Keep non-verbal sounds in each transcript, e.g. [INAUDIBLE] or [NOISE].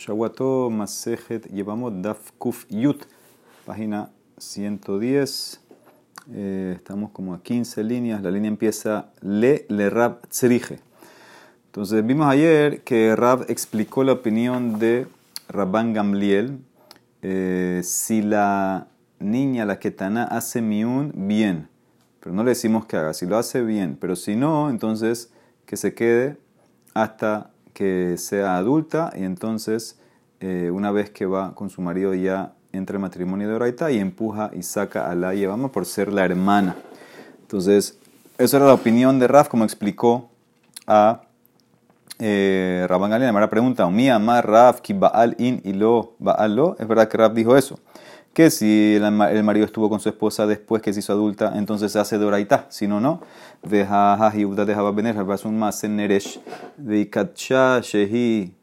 Shawato Masejet, llevamos Daf Kuf Yut, página 110. Eh, estamos como a 15 líneas. La línea empieza Le Le Rab Tzrije. Entonces vimos ayer que Rab explicó la opinión de Rabban Gamliel. Eh, si la niña, la ketana, hace miun, bien. Pero no le decimos que haga. Si lo hace, bien. Pero si no, entonces que se quede hasta que sea adulta y entonces eh, una vez que va con su marido ya entra el matrimonio de Oraita y empuja y saca a la Yevama por ser la hermana. Entonces, esa era la opinión de Raf, como explicó a eh, Rabban Galina. La pregunta, mi amar Raf ki Baal in y Baal lo. Es verdad que Raf dijo eso. Que si el, marido estuvo con su esposa después que se hizo adulta, entonces se hace de Oraita. Si no, no. Deja Yehuda dejaba venir, un más en Neresh, Veikatsha Shehi,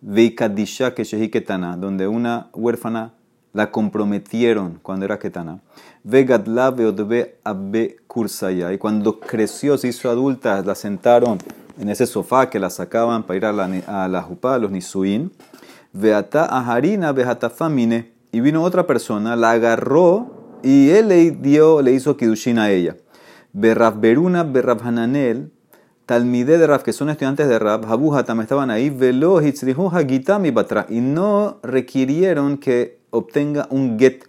Veikadisha que Shehi Ketana, donde una huérfana la comprometieron cuando era Ketana. Vegadla Veodbe Abbe Kursaya, y cuando creció, se hizo adulta, la sentaron en ese sofá que la sacaban para ir a la, a la Jupá, a los Nisuin. Veata Aharina Famine, y vino otra persona, la agarró y él le dio, le hizo Kidushin a ella. Berraf Beruna, Berraf Hananel, Talmide de Raf, que son estudiantes de Raf, Habuhatam estaban ahí, Velo Gitami Batra, y no requirieron que obtenga un get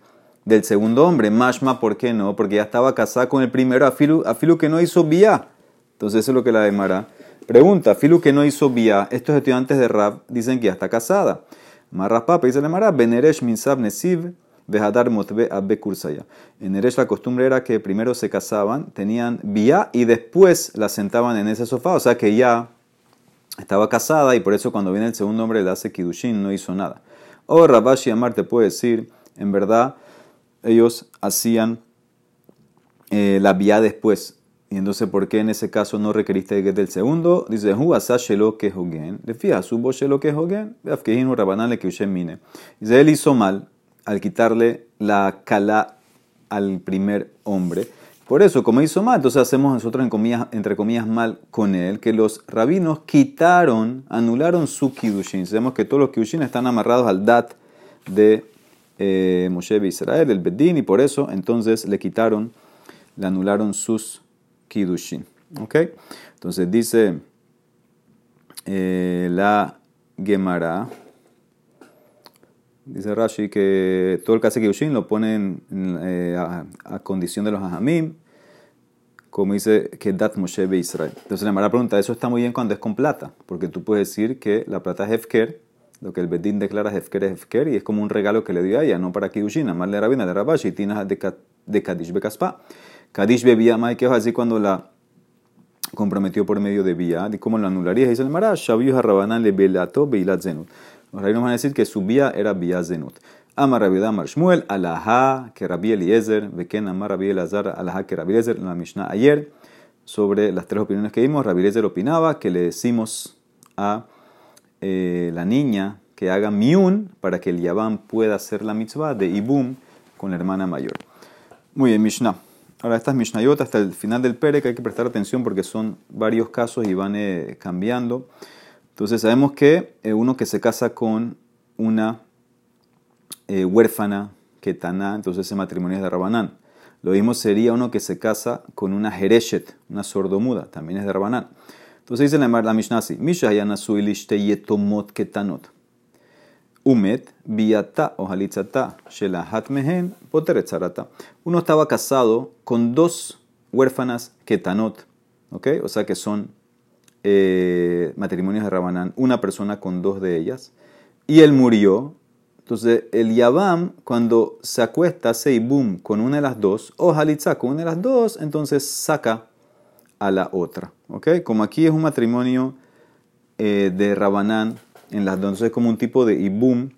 del segundo hombre. Mashma, ¿por qué no? Porque ya estaba casada con el primero, Afilu, Afilu que no hizo vía. Entonces eso es lo que la demara. Pregunta, Afilu que no hizo vía, estos estudiantes de Raf dicen que ya está casada. Marras Papa dice la Mara, Beneresh Minsab Nesiv, Behadar Motbe Abbe Kursaya. En Eresh la costumbre era que primero se casaban, tenían vía y después la sentaban en ese sofá, o sea que ya estaba casada y por eso cuando viene el segundo hombre le hace Kidushin, no hizo nada. O Rabashi Amar te puede decir, en verdad, ellos hacían eh, la vía después. Y entonces, ¿por qué en ese caso no requeriste el del segundo? Dice, Hu asashelo que hogen. Le fija, subo shelo que hogen. Veafkehinu rabanale que mine. Dice, él hizo mal al quitarle la cala al primer hombre. Por eso, como hizo mal, entonces hacemos nosotros en comillas, entre comillas mal con él, que los rabinos quitaron, anularon su kiddushin. Sabemos que todos los kiddushin están amarrados al dat de eh, Moshe de Israel, el Bedín, y por eso entonces le quitaron, le anularon sus kiddushin. ¿Ok? Entonces dice eh, la Gemara. Dice Rashi que todo el caso Kiddushin lo ponen eh, a, condición de los Ajamim, como dice que Dat Moshe be Israel. Entonces la mala pregunta, eso está muy bien cuando es con plata, porque tú puedes decir que la plata es Hefker, lo que el Bedín declara Hefker es Hefker, y es como un regalo que le dio a ella, no para Kiddushin, más le rabina de Rabashi, y tinas de Kadish Bekaspa. Kadish bebía más que así cuando la comprometió por medio de vía, y cómo lo anularía, dice el Mara, Shabiyu Harabanan le belato beilat zenut. Los rabinos van a decir que su vía era vía zenut. Amar Rabbi Damar Shmuel, alajá que Rabbi Eliezer, Beken Amar Rabbi Elazar, alajá que Rabbi Eliezer, en la Mishnah ayer, sobre las tres opiniones que vimos, Rabbi Eliezer opinaba que le decimos a eh, la niña que haga miun para que el Yabam pueda hacer la mitzvah de Ibum con la hermana mayor. Muy bien, Mishnah. Ahora, estas Mishnayot hasta el final del Pere, que hay que prestar atención porque son varios casos y van eh, cambiando. Entonces sabemos que eh, uno que se casa con una eh, huérfana, ketana, entonces ese matrimonio es de Rabanán. Lo mismo sería uno que se casa con una jereshet, una sordomuda, también es de Rabanán. Entonces dice la, la Mishnah así, yetomot ketanot. Umet, biata o shelahat mehen, poteretzarata. Uno estaba casado con dos huérfanas ketanot. O sea que son eh, matrimonios de Rabanán, una persona con dos de ellas, y él murió. Entonces, el Yabam, cuando se acuesta, hace boom con una de las dos, o con una de las dos, entonces saca a la otra. ¿ok? Como aquí es un matrimonio eh, de Rabanán, en las entonces es como un tipo de Ibum,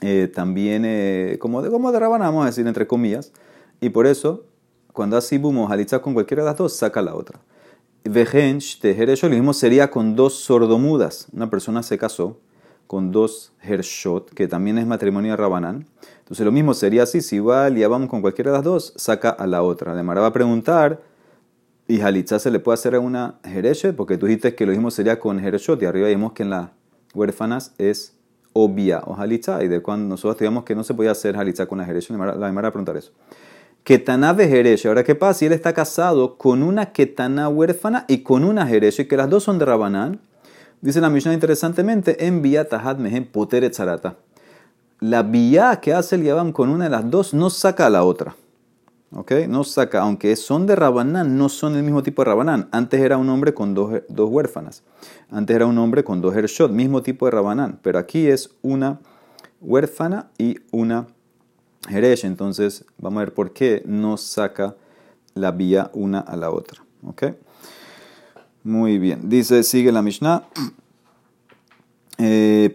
eh, también como, de, como de Rabanán, vamos a decir, entre comillas, y por eso, cuando hace Ibum o Halitza con cualquiera de las dos, saca la otra. Vejench, lo mismo sería con dos sordomudas. Una persona se casó con dos hershot, que también es matrimonio de Rabanán. Entonces lo mismo sería así, si va vamos con cualquiera de las dos, saca a la otra. Le va a preguntar, ¿y Halitza se le puede hacer a una hereshet? Porque tú dijiste que lo mismo sería con hershot, y arriba vimos que en las huérfanas es o vía o halitza. Y de cuando nosotros digamos que no se podía hacer halitza con la Jeresh, la Gemara a preguntar eso. Ketaná de Jeresh. Ahora, ¿qué pasa si él está casado con una Ketaná huérfana y con una Jeresh, que las dos son de Rabanán? Dice la Mishnah interesantemente, en vía tahad mehem poteret zarata. La vía que hace el Yabam con una de las dos no saca a la otra. ¿Ok? No saca, aunque son de Rabanán, no son el mismo tipo de Rabanán. Antes era un hombre con dos, dos huérfanas. Antes era un hombre con dos Hershot, mismo tipo de Rabanán. Pero aquí es una huérfana y una Jeresh. Entonces, vamos a ver por qué no saca la vía una a la otra. ¿Ok? Muy bien. Dice, sigue la Mishnah. [CLEARS THROAT] Eh,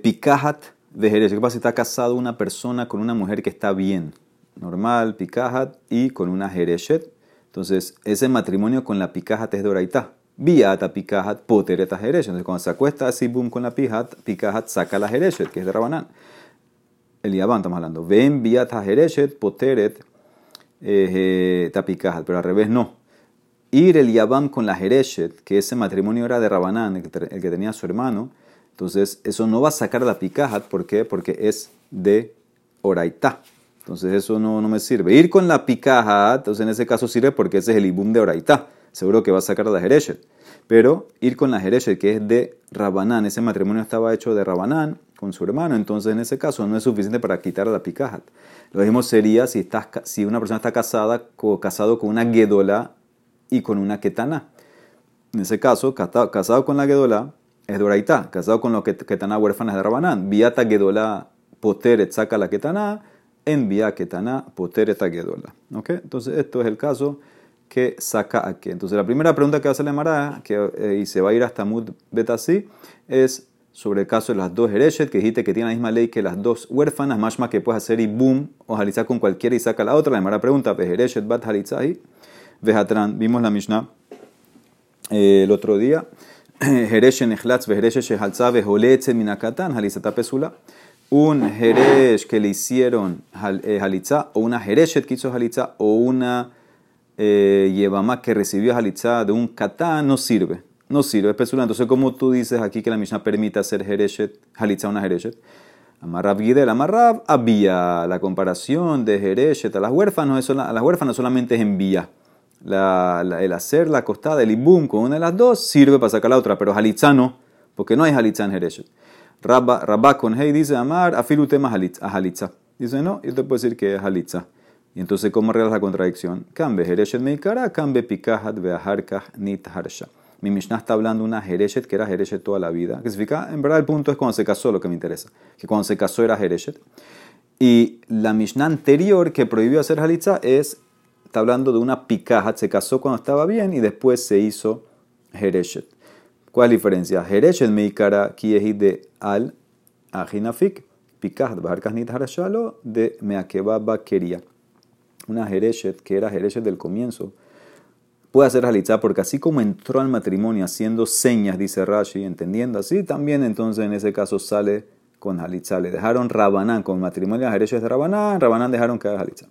de Jeresh. ¿Qué pasa si está casado una persona con una mujer que está bien? Normal, Pikahat, y con una Jereshet. Entonces, ese matrimonio con la Pikahat es de Oraitá. Viata Pikahat Potereta Jereshet. Entonces, cuando se acuesta así, boom, con la Pikahat, Pikahat saca la Jereshet, que es de Rabanán el Yaván estamos hablando. Ven vía Tajereshet poteret eh, tapikahat, pero al revés no. Ir el Yaván con la Jereshet, que ese matrimonio era de Rabanán, el que, tenía su hermano, entonces eso no va a sacar la pikahat, ¿por qué? Porque es de Oraitá. Entonces eso no, no me sirve. Ir con la pikahat, entonces en ese caso sirve porque ese es el ibum de Oraitá. Seguro que va a sacar la Jereshet. Pero ir con la Jereshet, que es de Rabanán, ese matrimonio estaba hecho de Rabanán, con su hermano, entonces en ese caso no es suficiente para quitar la picajat. Lo mismo sería si, estás, si una persona está casada casado con una gedola y con una ketana. En ese caso, casado con la gedola es de casado con la ketana huérfana es de Rabanán. Viata gedola poteret saca la ketana, en via ketana poteret gedola. ¿Okay? Entonces esto es el caso que saca aquí. Entonces la primera pregunta que va a hacer la Mara, que eh, y se va a ir hasta Mud Betasi, es sobre el caso de las dos Ereshet, que dijiste que tiene la misma ley que las dos huérfanas, más más que puedes hacer y boom, o halizar con cualquiera y saca la otra. La primera pregunta, Ereshet bat halitzai, vejatran, vimos la Mishnah eh, el otro día. [CLEARS THROAT] Jeresh nechlatz vejeresh shehalza vejoletze minakatan halizata pesula. Un jeresh que le hicieron eh, halitza, o una jereshet que hizo halitza, o una eh, yevama que recibió halitza de un katán, no sirve no sirve, es. Entonces, como tú dices aquí que la Mishnah permite hacer Jereshet, Halitza una Jereshet, Amarrab Gidel, Amarrab, había la comparación de Jereshet a las huérfanas, a las huérfanas solamente es envía. La, el hacer la costada, el ibum con una de las dos sirve para sacar la otra, pero Halitza no, porque no hay Halitza en Jereshet. Rabba, con Hey dice Amar, afilu tema a Halitza. Dice no, yo te puedo decir que es Halitza. Y entonces, ¿cómo arreglas la contradicción? Cambe Jereshet meikara, cambe pikahat beaharkah nit harsha. Mi Mishnah está hablando de una Jereshet que era Jereshet toda la vida. Que significa, en verdad, el punto es cuando se casó lo que me interesa. Que cuando se casó era Jereshet. Y la Mishnah anterior que prohibió hacer Halitza es, está hablando de una Pikahat. Se casó cuando estaba bien y después se hizo Jereshet. ¿Cuál es la diferencia? Jereshet meikara kiehi de al ajinafik. Pikahat bajar harashalo de meakeba bakeria. Una Jereshet que era Jereshet del comienzo puede hacer halitzá, porque así como entró al matrimonio haciendo señas, dice Rashi, entendiendo así, también entonces en ese caso sale con halitzá. Le dejaron Rabanán, con matrimonio a de Rabanán, Rabanán dejaron que haga halitzá.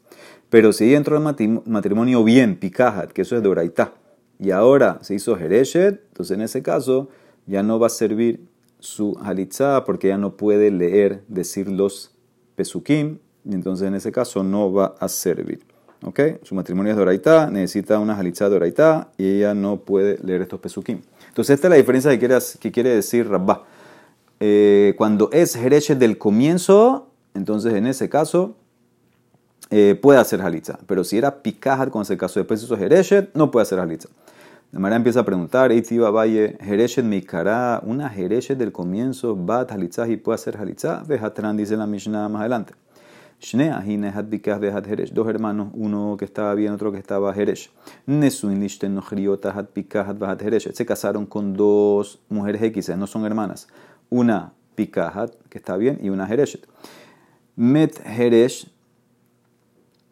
Pero si entró al matrimonio bien, Pikahat, que eso es de Oraitá, y ahora se hizo Jereshet, entonces en ese caso ya no va a servir su halitzá porque ya no puede leer, decir los pesukim, y entonces en ese caso no va a servir. Su matrimonio es de Oraitá, necesita una jalitza de Oraitá y ella no puede leer estos pesukim. Entonces, esta es la diferencia que quiere, que quiere decir Rabba. Eh, cuando es Jereshet del comienzo, entonces en ese caso eh, puede hacer jalitza. Pero si era Pikahat cuando se casó después hizo Jereshet, no puede hacer jalitza. La manera empieza a preguntar, Eitiba Valle, Jereshet Mikara, una Jereshet del comienzo, va a y puede hacer jalitza. Vejatran dice la Mishnah más adelante. Dos hermanos, uno que estaba bien, otro que estaba Heresh. Se casaron con dos mujeres X, no son hermanas. Una Pikahat, que está bien, y una Hereshet. Met Heresh,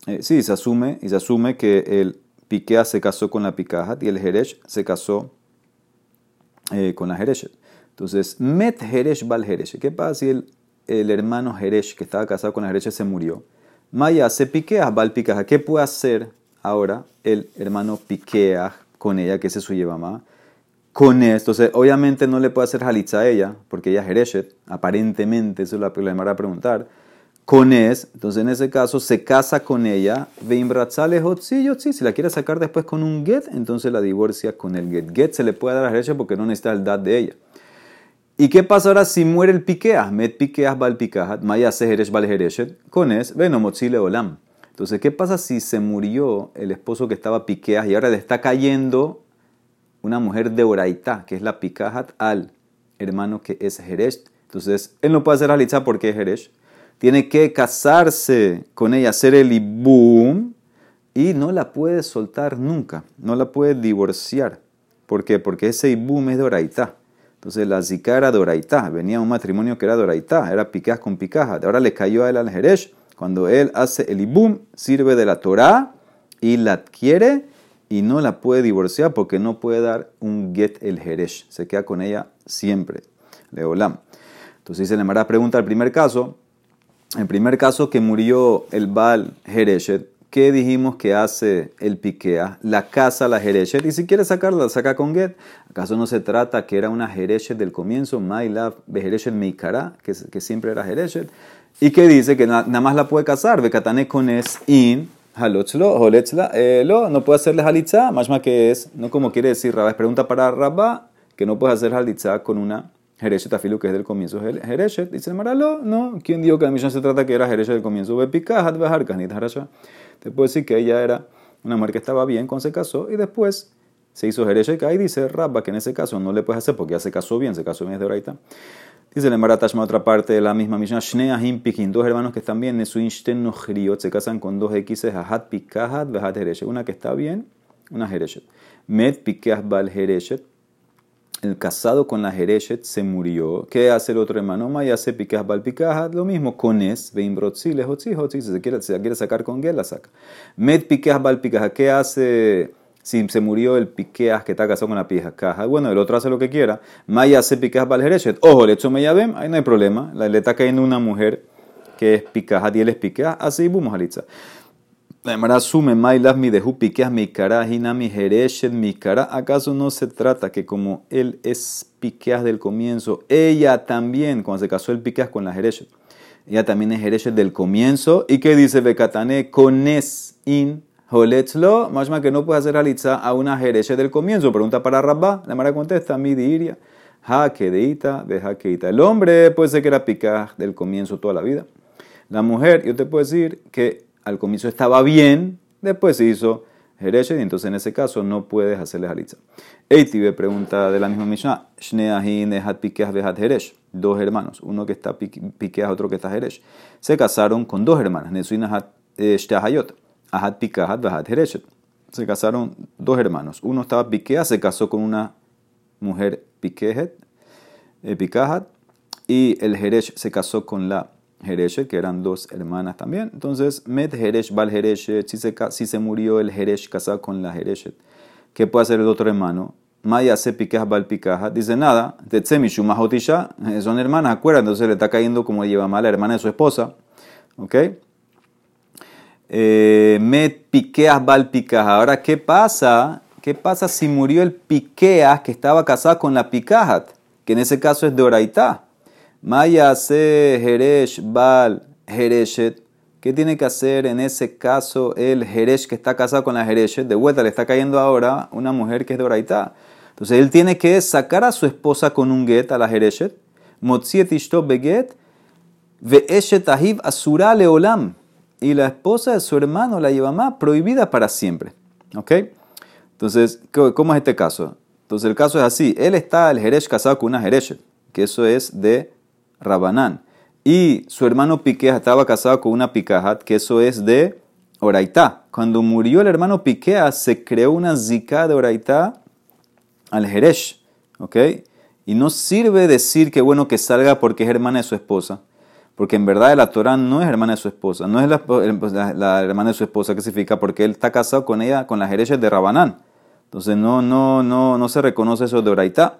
eh, sí, se asume, y se asume que el Pikea se casó con la Pikahat y el Heresh se casó eh, con la Hereshet. Entonces, Met Heresh Bal Heresh. ¿Qué pasa si el el hermano Jeresh, que estaba casado con la Jeresh, se murió. Maya se piquea, val piquea. ¿Qué puede hacer ahora el hermano piquea con ella, que es su mamá? con esto. Entonces, obviamente no le puede hacer halitza a ella, porque ella es Hereshet, aparentemente, eso es lo que le va a preguntar. Con es, entonces en ese caso se casa con ella, si la quiere sacar después con un get, entonces la divorcia con el get. Get se le puede dar a Hereshet porque no necesita el dad de ella. ¿Y qué pasa ahora si muere el piqueas? Met piqueas bal picahat, maya seheresh bal hereshet, con es, mochile olam. Entonces, ¿qué pasa si se murió el esposo que estaba piqueas y ahora le está cayendo una mujer de Oraitá, que es la picahat al hermano que es Heresh? Entonces, él no puede hacer halitza porque es. Tiene que casarse con ella, hacer el ibum, y no la puede soltar nunca, no la puede divorciar. ¿Por qué? Porque ese ibum es de. Entonces la zika era doraitá, venía un matrimonio que era doraitá, era picaz con picaja. Ahora le cayó a él al Jeresh. Cuando él hace el ibum, sirve de la Torah y la adquiere y no la puede divorciar porque no puede dar un get el Jeresh. Se queda con ella siempre. Leolam. Entonces dice la Mara pregunta al primer caso. El primer caso que murió el Baal Jereshet, ¿Qué dijimos que hace el piquea? La casa, la jereshet, y si quiere sacarla, la saca con get. ¿Acaso no se trata que era una jereshet del comienzo? My love, jereshet meikara, que, que siempre era jereshet. Y que dice que nada más la puede casar, bekatane con es in, halotzlo, holetzla, lo, no puede hacerle halitza, más más que es, no como quiere decir Rabba, es pregunta para Rabba, que no puede hacer halitza con una Jereshet afilu, que es del comienzo Jereshet. Dice Maralo, no. ¿Quién dijo que la misión se trata que era Jereshet del comienzo? Bepikahat, Beharkanit, Harasha. Te puedo decir que ella era una mujer que estaba bien cuando se casó y después se hizo Jereshet. Ahí dice Rabba que en ese caso no le puedes hacer porque ya se casó bien, se casó bien de Oraita. Dice el Maratashma, otra parte de la misma misión. Shneahim Pikin, dos hermanos que están bien, Nesuinshten no se casan con dos X, Ahat Pikahat, Behat Jereshet. Una que está bien, una Jereshet. Met Pikah Bal Jereshet el casado con la Jereshet se murió. ¿Qué hace el otro hermano? Maya se picaja balpicaja. Lo mismo con es, veimbrotzi, hotzi, hotzi. Si se quiere, se quiere sacar con Gel, la saca. Med picaja balpicaja. ¿Qué hace si se murió el piqueas que está casado con la caja? Bueno, el otro hace lo que quiera. Maya se picaja bal Jereshet. Ojo, le echo ven, ahí no hay problema. Le está cayendo una mujer que es picaja y él es piqueas. Así, vamos a asume mi de mi cara, mi jereshet mi cara. ¿Acaso no se trata que como él es piqueas del comienzo, ella también, cuando se casó el piqueas con la jereshet, ella también es jereshet del comienzo? ¿Y qué dice Bekatane? Cones in holetzlo, más que no puede hacer alitza a una jereshet del comienzo. Pregunta para Rabba, la Mara contesta, mi diria. Ja, que deita, deja que El hombre puede ser que era piqueas del comienzo toda la vida. La mujer, yo te puedo decir que al comienzo estaba bien, después se hizo Jereshet, y entonces en ese caso no puedes hacerle halitza. Eitibe pregunta de la misma Mishnah, Shneahin hat pikeas behat Jeresh, dos hermanos, uno que está piqueas, otro que está Jeresh. Se casaron con dos hermanas, Nesuin eh, Shtehayot, ahat pikeas behat Jereshet. Se casaron dos hermanos, uno estaba piqueas, se casó con una mujer piquejet, eh, y el Jeresh se casó con la Jereshet, que eran dos hermanas también. Entonces, Met Jeresh Bal Jereshet, si se, murió el Jeresh casado con la Jereshet, ¿qué puede hacer el otro hermano? Maya se piqueja bal picaja. Dice nada, eh, son hermanas, acuerdan, entonces le está cayendo como lleva mal la hermana de su esposa. ¿Ok? Eh, Met piqueas bal picaja. Ahora, ¿qué pasa? ¿Qué pasa si murió el piqueas que estaba casado con la picajat? Que en ese caso es de Oraitá. Maya se Jeresh Bal Jereshet. ¿Qué tiene que hacer en ese caso el Jeresh que está casado con la Jereshet? De vuelta le está cayendo ahora una mujer que es de Oraitá. Entonces él tiene que sacar a su esposa con un get a la Jereshet. Motziet ishto beget. Ve'eshet ahiv asura leolam. Y la esposa de su hermano, la lleva más, prohibida para siempre. ¿Ok? Entonces, ¿cómo es este caso? Entonces el caso es así. Él está, el Jeresh, casado con una Jereshet. Que eso es de Rabanán. Y su hermano Piquea estaba casado con una Picajat, que eso es de Oraitá. Cuando murió el hermano Piquea, se creó una zika de Oraitá al Jeresh. ¿Ok? Y no sirve decir que bueno que salga porque es hermana de su esposa. Porque en verdad la Torah no es hermana de su esposa. No es la, hermana de su esposa que significa porque él está casado con ella, con la Jeresh de Rabanán. Entonces no, no, no, no se reconoce eso de Oraitá.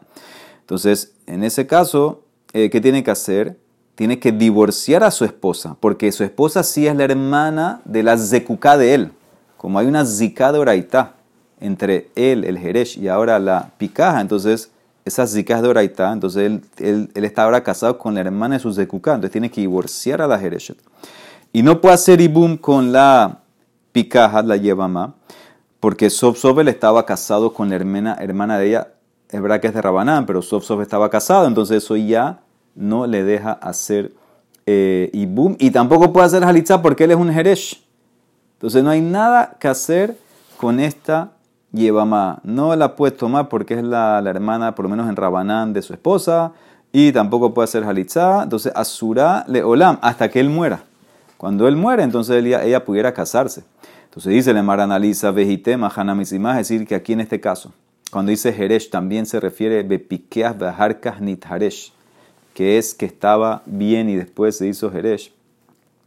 Entonces, en ese caso, eh, ¿qué tiene que hacer? Tiene que divorciar a su esposa, porque su esposa sí es la hermana de la Zekuká de él. Como hay una Zika de Oraitá entre él, el Jeresh, y ahora la picaja, entonces esas zicas de Oraita, entonces él, él, él, está ahora casado con la hermana de su Zekuká, entonces tiene que divorciar a la Jereshet. Y no puede hacer Ibum con la picaja, la Yevama, porque él estaba casado con la hermana, hermana de ella, es verdad que es de Rabanán, pero Sof estaba casado, entonces eso ya no le deja hacer eh, Ibum, y tampoco puede hacer Halitza porque él es un Jeresh. Entonces no hay nada que hacer con esta Yevama. No la puede tomar porque es la, hermana, por lo menos en Rabanán, de su esposa, y tampoco puede hacer Halitza. Entonces Asura le olam hasta que él muera. Cuando él muere, entonces ella, pudiera casarse. Entonces dice le analiza vejitema hanamisimah, es decir, que aquí en este caso, cuando dice Jeresh, también se refiere bepiqueas beharkas nitharesh, que es que estaba bien y después se hizo Jeresh.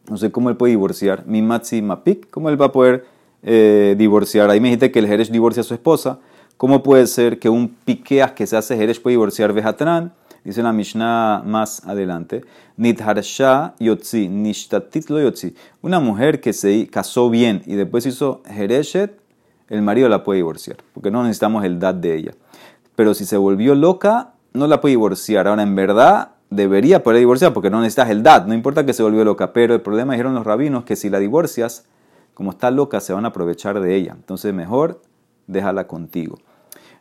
No sé cómo él puede divorciar. Mi matzi mapik, ¿cómo él va a poder eh, divorciar? Ahí me dijiste que el Jeresh divorcia a su esposa. ¿Cómo puede ser que un piqueas que se hace Jeresh puede divorciar Vejatran? Dice la Mishnah más adelante, Nitharsha yotzi, nishtatit lo yotzi. Una mujer que se casó bien y después hizo Jereshet, el marido la puede divorciar, porque no necesitamos el dad de ella. Pero si se volvió loca, no la puede divorciar. Ahora, en verdad, debería poder divorciar porque no necesitas el dad, no importa que se volvió loca. Pero el problema, dijeron los rabinos, que si la divorcias, como está loca, se van a aprovechar de ella. Entonces, mejor déjala contigo.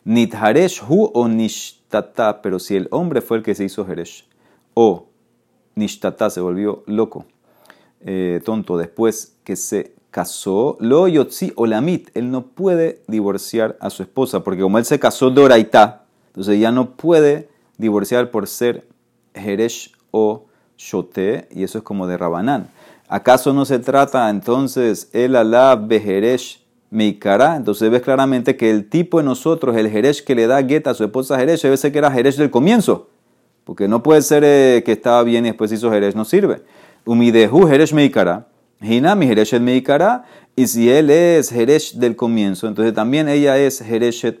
Nitharesh hu o nishtata, pero si el hombre fue el que se hizo Jeresh, o nishtata se volvió loco, eh, tonto, después que se casó, lo yotzi o lamit, él no puede divorciar a su esposa, porque como él se casó doraita, entonces ya no puede divorciar por ser Jeresh o Shote, y eso es como de Rabanán. ¿Acaso no se trata entonces el alá bejeresh Meikara, entonces ves claramente que el tipo de nosotros, el Jeresh que le da gueta a su esposa Jeresh, debe ser que era Jeresh del comienzo. Porque no puede ser eh, que estaba bien y después hizo Jeresh, no sirve. Umidehu Jeresh Meikara, Hinami Jeresh Meikara, y si él es Jeresh del comienzo, entonces también ella es Jeresh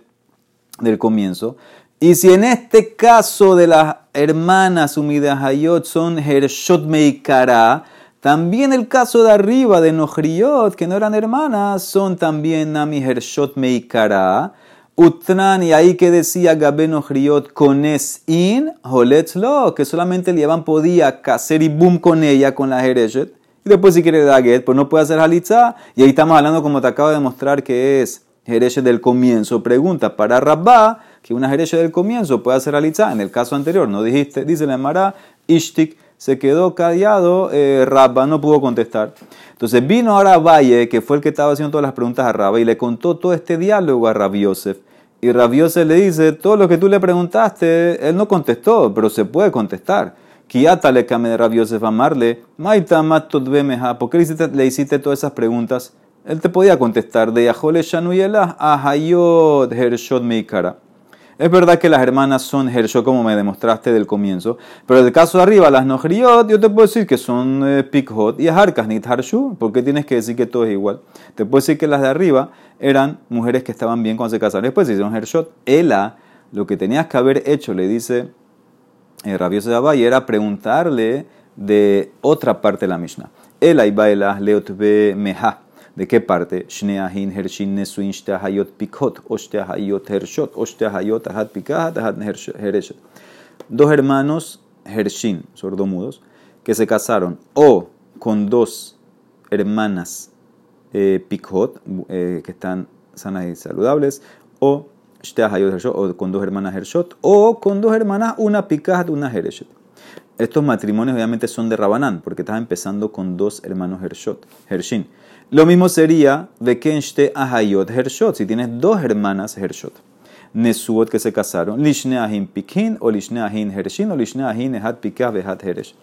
del comienzo. Y si en este caso de las hermanas Umidahayot son Jereshot Meikara, también el caso de arriba de Nohriot, que no eran hermanas, son también Nami Hershot Meikara. Utran, y ahí que decía Gabe Nohriot con es in, lo, que solamente el Yaban podía hacer y boom con ella, con la Hereshet. Y después si quiere Daget, pues no puede hacer Halitza. Y ahí estamos hablando, como te acabo de mostrar, que es Hereshet del comienzo. Pregunta para Rabba, que una Hereshet del comienzo puede hacer Halitza. En el caso anterior, no dijiste, dice la Mara, Ishtik se quedó callado, eh, Rabba no pudo contestar. Entonces vino ahora Valle, que fue el que estaba haciendo todas las preguntas a Rabba, y le contó todo este diálogo a Rabiosef. Y Rabiosef le dice, todo lo que tú le preguntaste, él no contestó, pero se puede contestar. Kiata le came de Rabiosef amarle, Maita ¿por qué le hiciste, le hiciste todas esas preguntas? Él te podía contestar de Yahole Shanuyela a Hershot Meikara. Es verdad que las hermanas son Hershot, como me demostraste del comienzo, pero en el caso de arriba, las Nohriot, yo te puedo decir que son eh, Pikhot y Harkas Nit Harshu. ¿Por qué tienes que decir que todo es igual? Te puedo decir que las de arriba eran mujeres que estaban bien cuando se casaron. Después se hicieron Hershot. Ela, lo que tenías que haber hecho, le dice Rabioso de Abaye, era preguntarle de otra parte de la Mishnah. Ela y Baila Leotbe Meha. ¿De qué parte? Shneahin Hershin Nesuin Shtehayot Pikot, o Shtehayot Hershot, o Shtehayot Ahat Pikahat, Ahat Hereshet. Dos hermanos Hershin, sordomudos, que se casaron o con dos hermanas eh, Pikot, eh, que están sanas y saludables, o o con dos hermanas Hershot, o con dos hermanas, una Pikahat, una Hereshet. Estos matrimonios obviamente son de Rabanán, porque estás empezando con dos hermanos Hershot, Hershin. Lo mismo sería Vekenshte Ahayot Hershot, si tienes dos hermanas Hershot. Nesuot que se casaron, Lishneahin Pikin o Lishneahin Hershin o Lishneahin Ehat Pikah Behat Heresh.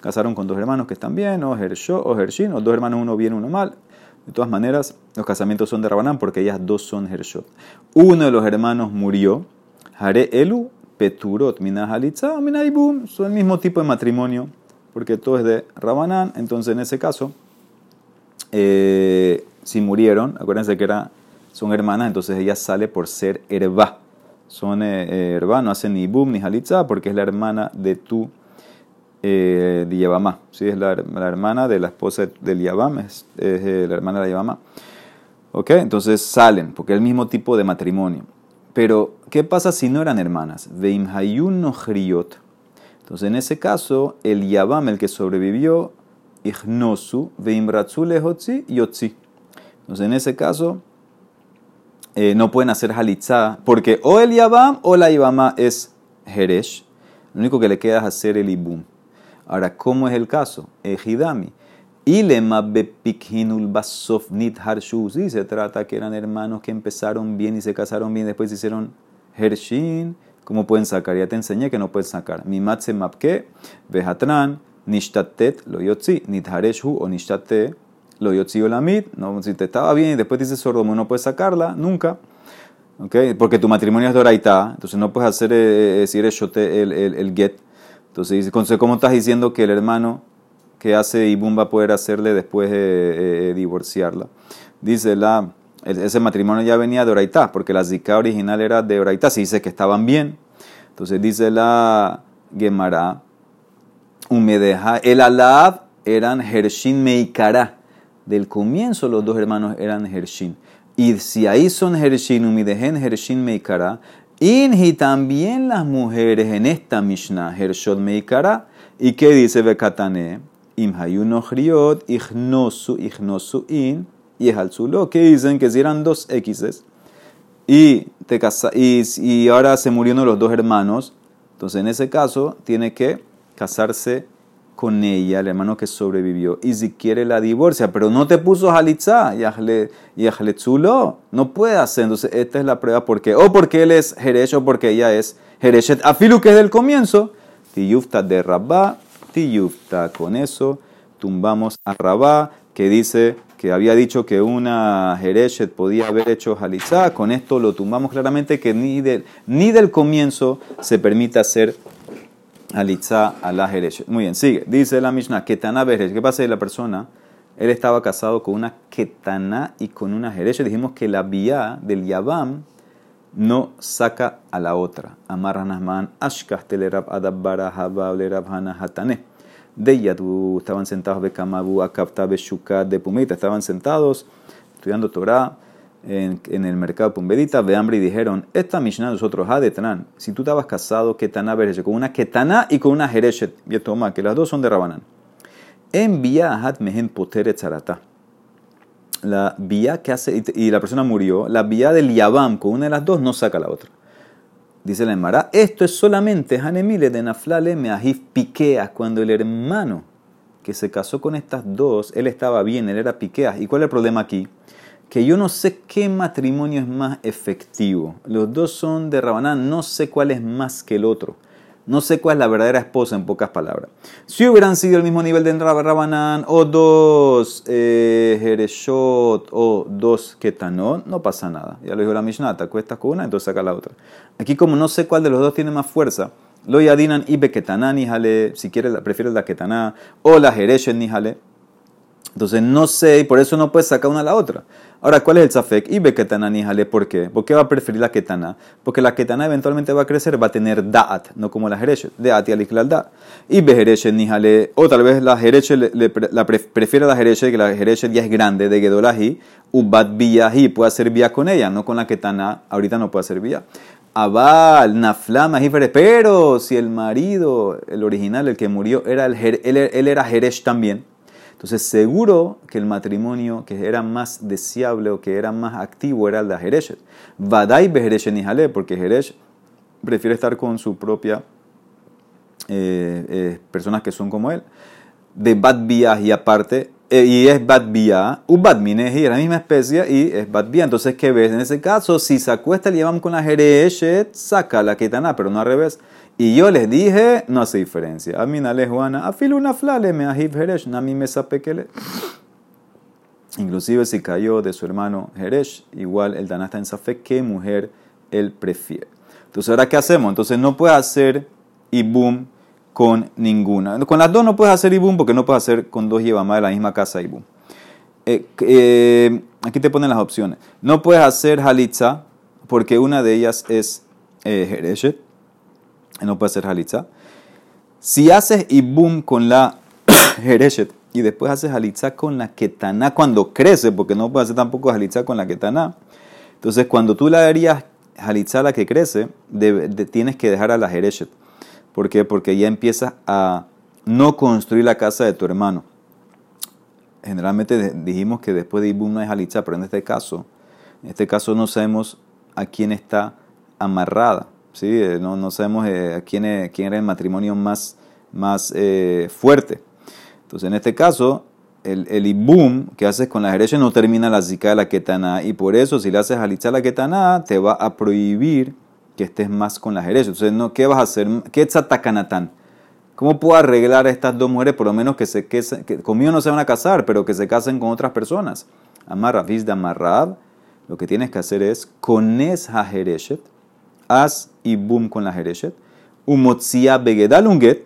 Casaron con dos hermanos que están bien, o Hershot o Hershin, o dos hermanos, uno bien, uno mal. De todas maneras, los casamientos son de Rabanán porque ellas dos son Hershot. Uno de los hermanos murió, Hare Elu Peturot Minahalitza Minaibum, son el mismo tipo de matrimonio porque todo es de Rabanán, entonces en ese caso eh, si murieron, acuérdense que era, son hermanas, entonces ella sale por ser herba. Son eh, herba, no hacen ni boom ni halitza porque es la hermana de tu eh, de ¿sí? Es la, hermana de la esposa del Yabam, es, la hermana de la ¿Ok? Entonces salen, porque es el mismo tipo de matrimonio. Pero, ¿qué pasa si no eran hermanas? Veim hayun no Entonces, en ese caso, el Yabam, el que sobrevivió, ignosu, veim lehotzi yotzi. Entonces, en ese caso, eh, no pueden hacer halitzá, porque o el Yabam o la Yabama es Heresh. Lo único que le queda es hacer el Ibum. Ahora, ¿cómo es el caso? Ejidami. Ilema bepikhinul basof nit harshu. Sí, se trata que eran hermanos que empezaron bien y se casaron bien, después hicieron hershin. ¿Cómo pueden sacar? Ya te enseñé que no pueden sacar. Mimatse mapke, vejatran, nishtatet, lo yotzi, nit hareshu o nishtate, lo yotzi o lamit. No, si te estaba bien y después dices sordo, no puedes sacarla, nunca. ¿Okay? Porque tu matrimonio es doraita, entonces no puedes hacer, eh, decir el, el, el, get. Entonces, ¿cómo estás diciendo que el hermano que hace Ibum va a poder hacerle después de divorciarla. Dice la, ese matrimonio ya venía de Oraitá, porque la zika original era de Oraitá, se dice que estaban bien. Entonces dice la Gemara, Humedeja, el Alab eran Hershin Meikara. Del comienzo los dos hermanos eran Hershin. Y si ahí son Hershin, Umidejen Hershin Meikara, Inhi también las mujeres en esta Mishnah, Hershot Meikara. ¿Y qué dice Bekatane? Im riot, ignosu, ignosu in, y lo que dicen que si eran dos X's y, te casa, y, y ahora se murieron los dos hermanos, entonces en ese caso tiene que casarse con ella, el hermano que sobrevivió, y si quiere la divorcia, pero no te puso Jalitza, y Ajletzulo, no puede hacer. Entonces, esta es la prueba, porque o porque él es Jeresh o porque ella es Jereshet, afilu que es del comienzo, Tiyufta de Rabba, Tiyufta. Con eso tumbamos a Rabá, que dice que había dicho que una Jereshet podía haber hecho Halitzá. Con esto lo tumbamos claramente que ni del, ni del comienzo se permite hacer Halitzá a la Jereshet. Muy bien, sigue. Dice la Mishnah, Ketana Beresh. ¿Qué pasa de la persona? Él estaba casado con una Ketana y con una Jereshet. Dijimos que la vía del Yabam no saca a la otra. Amarranasman ashkah telerab adabbara haba lerab hana hatane. De Yadu estaban sentados bekamabu akapta beshuka de pumita. Estaban sentados estudiando Torah en, el mercado Pumbedita, de hambre y dijeron, esta Mishnah nosotros, Adetran, si tú estabas casado, Ketana con una Ketana y con una Jereshet, y toma, que las dos son de Rabanán. Envía a Mehen Poteret Zarata la vía que hace, y la persona murió, la vía del Yabam con una de las dos no saca la otra. Dice la Emara, esto es solamente Hanemile de Naflale Meahif Piqueas, cuando el hermano que se casó con estas dos, él estaba bien, él era Piqueas. ¿Y cuál es el problema aquí? Que yo no sé qué matrimonio es más efectivo. Los dos son de Rabanán, no sé cuál es más que el otro. No sé cuál es la verdadera esposa en pocas palabras. Si hubieran sido el mismo nivel de Rabanán o dos eh, Jereshot o dos Ketanot, no pasa nada. Ya lo dijo la Mishnah, te acuestas con una, entonces saca la otra. Aquí como no sé cuál de los dos tiene más fuerza, lo yadinan ibe Ketaná ni jale, si quieres, prefieres la Ketaná, o la Jereshet ni jale. Entonces no sé y por eso no puedes sacar una a la otra. Ahora, ¿cuál es el zafek? Y ve ketana jale, ¿por qué? ¿Por qué va a preferir la ketana? Porque la ketana eventualmente va a crecer, va a tener da'at, no como la jereshet. Da'at y aliklal da. Y ve jereshet jale, o tal vez la jereshet la prefiere la jereshet, que la jereshet ya es grande, de gedolahi, ubat biyahi, puede hacer vía con ella, no con la ketana, ahorita no puede hacer vía. Abal, naflama, pero si el marido, el original, el que murió, era el, él, él era jeresh también, entonces, seguro que el matrimonio que era más deseable o que era más activo era el de Jereshet. Vadai Bejereshet Nihale, porque Jeresh prefiere estar con su propia eh, eh, personas que son como él. De Bad y aparte, eh, y es Bad Bia, un Bad Mineji, es la misma especie y es Bad Entonces, ¿qué ves? En ese caso, si se acuesta el llevamos con la Jereshet, saca la Ketana, pero no al revés. Y yo les dije, no hace diferencia. A mí le Juana, afil una flale me ahib Heresh, nami me sapekele. Inclusive si cayó de su hermano Heresh, igual el Daná está en Safek, ¿qué mujer él prefiere? Entonces, ¿ahora qué hacemos? Entonces no puede hacer Ibum con ninguna. Con las dos no puedes hacer Ibum porque no puedes hacer con dos más de la misma casa Ibum. Eh, eh, aquí te ponen las opciones. No puedes hacer Halitza porque una de ellas es eh, no puede ser halitza. Si haces ibum con la [COUGHS] Jereshet, y después haces halitza con la ketaná cuando crece, porque no puedes hacer tampoco halitza con la ketaná. Entonces, cuando tú le darías halitza la que crece, tienes que dejar a la jereshet. ¿Por qué? Porque ya empiezas a no construir la casa de tu hermano. Generalmente dijimos que después de Ibum no hay halitza, pero en este caso, en este caso no sabemos a quién está amarrada. ¿Sí? Eh, no, no sabemos eh, a quién, quién era el matrimonio más, más eh, fuerte. Entonces, en este caso, el, el ibum que haces con la derecha no termina la zika de la ketana y por eso si le haces halitza a la ketana te va a prohibir que estés más con la derecha. Entonces, no, ¿qué vas a hacer? ¿Qué es takanatán? ¿Cómo puedo arreglar a estas dos mujeres por lo menos que, se, que, conmigo no se van a casar, pero que se casen con otras personas? Amarra, de amarrab, lo que tienes que hacer es con esa jereshet, haz ibum con la jereshet, umotzia begedal unget,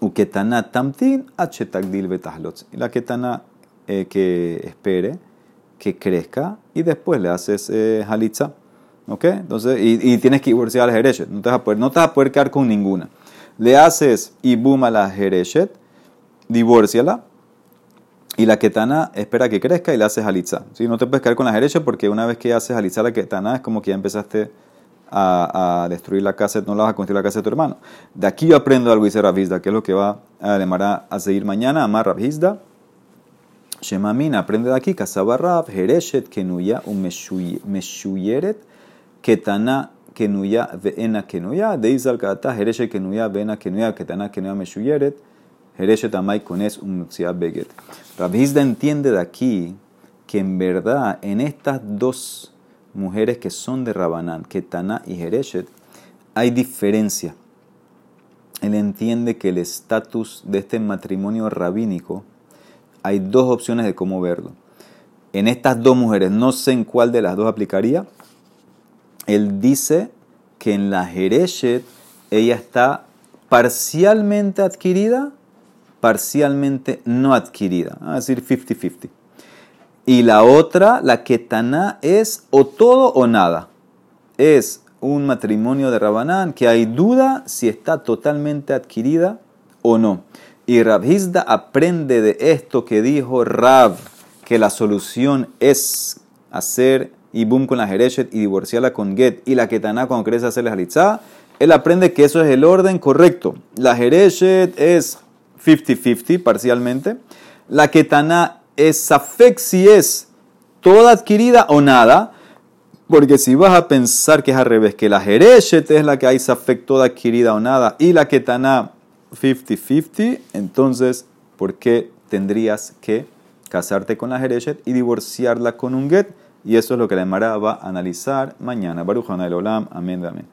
uketana tamtin achetagdil betahlot. Y la ketana eh, que espere, que crezca, y después le haces eh, halitza. ¿Ok? Entonces, y, tienes que divorciar a la jereshet. No te, vas a poder, no te vas a poder quedar con ninguna le haces ibum a la jereshet, divórciala, y la ketana espera que crezca y le haces halitza. ¿Sí? No te puedes quedar con la jereshet porque una vez que haces halitza la ketana es como que ya empezaste a, destruir la casa, no la vas a construir la casa de tu hermano. De aquí yo aprendo algo, dice Rabizda, que es lo que va a Alemara a seguir mañana, amar Rabizda. Shemamin, aprende de aquí, Kasabarrab, Jereshet, Kenuya, un Meshuyeret, Ketana, kenuya ve'ena kenuya, deizal kata hereshe kenuya ve'ena kenuya, ketana kenuya meshuyeret, hereshe tamay kones un beget. Rabhizda entiende de aquí que en verdad en estas dos mujeres que son de Rabanán, Ketana y Hereshet, hay diferencia. Él entiende que el estatus de este matrimonio rabínico, hay dos opciones de cómo verlo. En estas dos mujeres, no sé en cuál de las dos aplicaría, él dice que en la Jereshet ella está parcialmente adquirida, parcialmente no adquirida, es decir, 50-50. Y la otra, la Ketaná, es o todo o nada. Es un matrimonio de Rabanán que hay duda si está totalmente adquirida o no. Y Rabhizda aprende de esto que dijo Rab, que la solución es hacer boom con la Jereshet y divorciarla con Get y la Ketaná cuando querés hacerle Halitzá, él aprende que eso es el orden correcto. La Jereshet es 50-50 parcialmente. La Ketaná es Safek si es toda adquirida o nada. Porque si vas a pensar que es al revés, que la Jereshet es la que hay Safek toda adquirida o nada y la Ketaná 50-50, entonces, ¿por qué tendrías que casarte con la Jereshet y divorciarla con un Get? Y eso es lo que la Emara va a analizar mañana. Baruch el Olam. Amén. Amén.